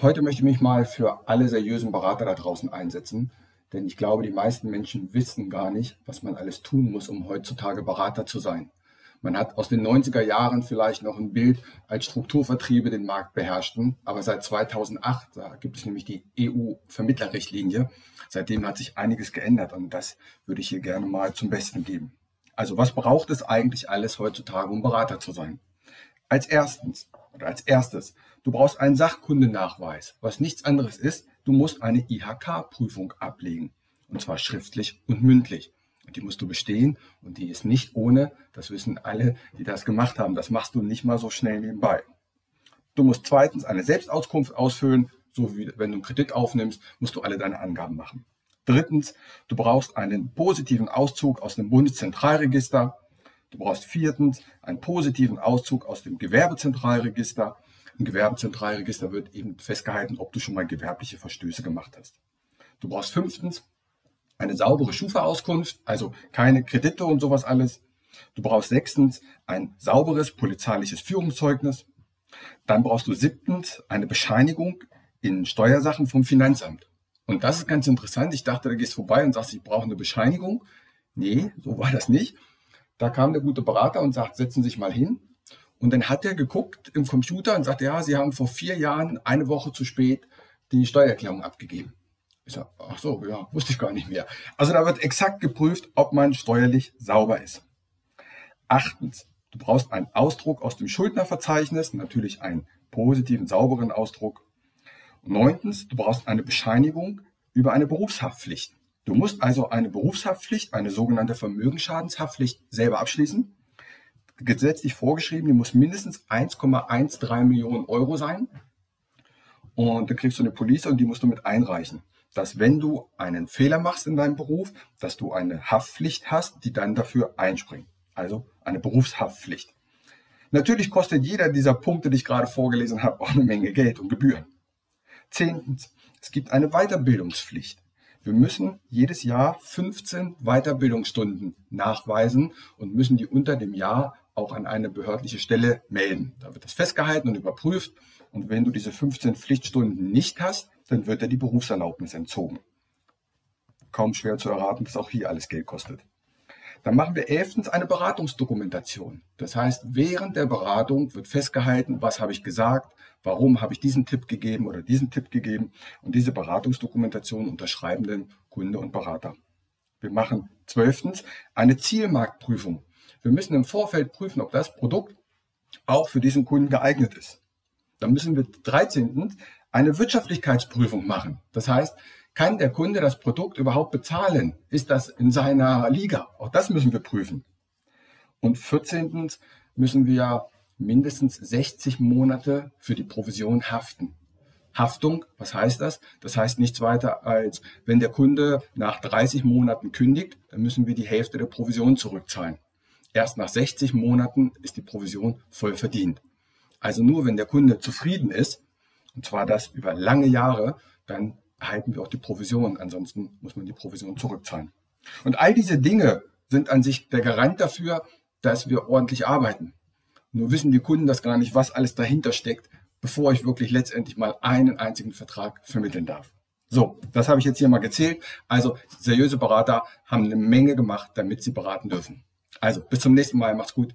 Heute möchte ich mich mal für alle seriösen Berater da draußen einsetzen, denn ich glaube, die meisten Menschen wissen gar nicht, was man alles tun muss, um heutzutage Berater zu sein. Man hat aus den 90er Jahren vielleicht noch ein Bild, als Strukturvertriebe den Markt beherrschten, aber seit 2008, da gibt es nämlich die EU-Vermittlerrichtlinie, seitdem hat sich einiges geändert und das würde ich hier gerne mal zum Besten geben. Also was braucht es eigentlich alles heutzutage, um Berater zu sein? Als erstens oder als erstes, du brauchst einen Sachkundenachweis, was nichts anderes ist, du musst eine IHK-Prüfung ablegen. Und zwar schriftlich und mündlich. Und die musst du bestehen und die ist nicht ohne, das wissen alle, die das gemacht haben. Das machst du nicht mal so schnell nebenbei. Du musst zweitens eine Selbstauskunft ausfüllen, so wie wenn du einen Kredit aufnimmst, musst du alle deine Angaben machen. Drittens, du brauchst einen positiven Auszug aus dem Bundeszentralregister Du brauchst viertens einen positiven Auszug aus dem Gewerbezentralregister. Im Gewerbezentralregister wird eben festgehalten, ob du schon mal gewerbliche Verstöße gemacht hast. Du brauchst fünftens eine saubere Schufa-Auskunft, also keine Kredite und sowas alles. Du brauchst sechstens ein sauberes polizeiliches Führungszeugnis. Dann brauchst du siebtens eine Bescheinigung in Steuersachen vom Finanzamt. Und das ist ganz interessant. Ich dachte, da gehst vorbei und sagst, ich brauche eine Bescheinigung. Nee, so war das nicht. Da kam der gute Berater und sagt, setzen Sie sich mal hin. Und dann hat er geguckt im Computer und sagt, ja, Sie haben vor vier Jahren eine Woche zu spät die Steuererklärung abgegeben. Ich sage, ach so, ja, wusste ich gar nicht mehr. Also da wird exakt geprüft, ob man steuerlich sauber ist. Achtens, du brauchst einen Ausdruck aus dem Schuldnerverzeichnis, natürlich einen positiven, sauberen Ausdruck. neuntens, du brauchst eine Bescheinigung über eine Berufshaftpflicht. Du musst also eine Berufshaftpflicht, eine sogenannte Vermögensschadenshaftpflicht selber abschließen. Gesetzlich vorgeschrieben, die muss mindestens 1,13 Millionen Euro sein. Und dann kriegst du eine Police und die musst du mit einreichen. Dass wenn du einen Fehler machst in deinem Beruf, dass du eine Haftpflicht hast, die dann dafür einspringt. Also eine Berufshaftpflicht. Natürlich kostet jeder dieser Punkte, die ich gerade vorgelesen habe, auch eine Menge Geld und Gebühren. Zehntens, es gibt eine Weiterbildungspflicht. Wir müssen jedes Jahr 15 Weiterbildungsstunden nachweisen und müssen die unter dem Jahr auch an eine behördliche Stelle melden. Da wird das festgehalten und überprüft. Und wenn du diese 15 Pflichtstunden nicht hast, dann wird dir die Berufserlaubnis entzogen. Kaum schwer zu erraten, dass auch hier alles Geld kostet. Dann machen wir elftens eine Beratungsdokumentation. Das heißt, während der Beratung wird festgehalten, was habe ich gesagt, warum habe ich diesen Tipp gegeben oder diesen Tipp gegeben. Und diese Beratungsdokumentation unterschreiben dann Kunde und Berater. Wir machen zwölftens eine Zielmarktprüfung. Wir müssen im Vorfeld prüfen, ob das Produkt auch für diesen Kunden geeignet ist. Dann müssen wir 13. eine Wirtschaftlichkeitsprüfung machen. Das heißt, kann der Kunde das Produkt überhaupt bezahlen? Ist das in seiner Liga? Auch das müssen wir prüfen. Und 14. müssen wir mindestens 60 Monate für die Provision haften. Haftung, was heißt das? Das heißt nichts weiter als, wenn der Kunde nach 30 Monaten kündigt, dann müssen wir die Hälfte der Provision zurückzahlen. Erst nach 60 Monaten ist die Provision voll verdient. Also nur wenn der Kunde zufrieden ist, und zwar das über lange Jahre, dann erhalten wir auch die Provision. Ansonsten muss man die Provision zurückzahlen. Und all diese Dinge sind an sich der Garant dafür, dass wir ordentlich arbeiten. Nur wissen die Kunden das gar nicht, was alles dahinter steckt, bevor ich wirklich letztendlich mal einen einzigen Vertrag vermitteln darf. So, das habe ich jetzt hier mal gezählt. Also seriöse Berater haben eine Menge gemacht, damit sie beraten dürfen. Also bis zum nächsten Mal, macht's gut.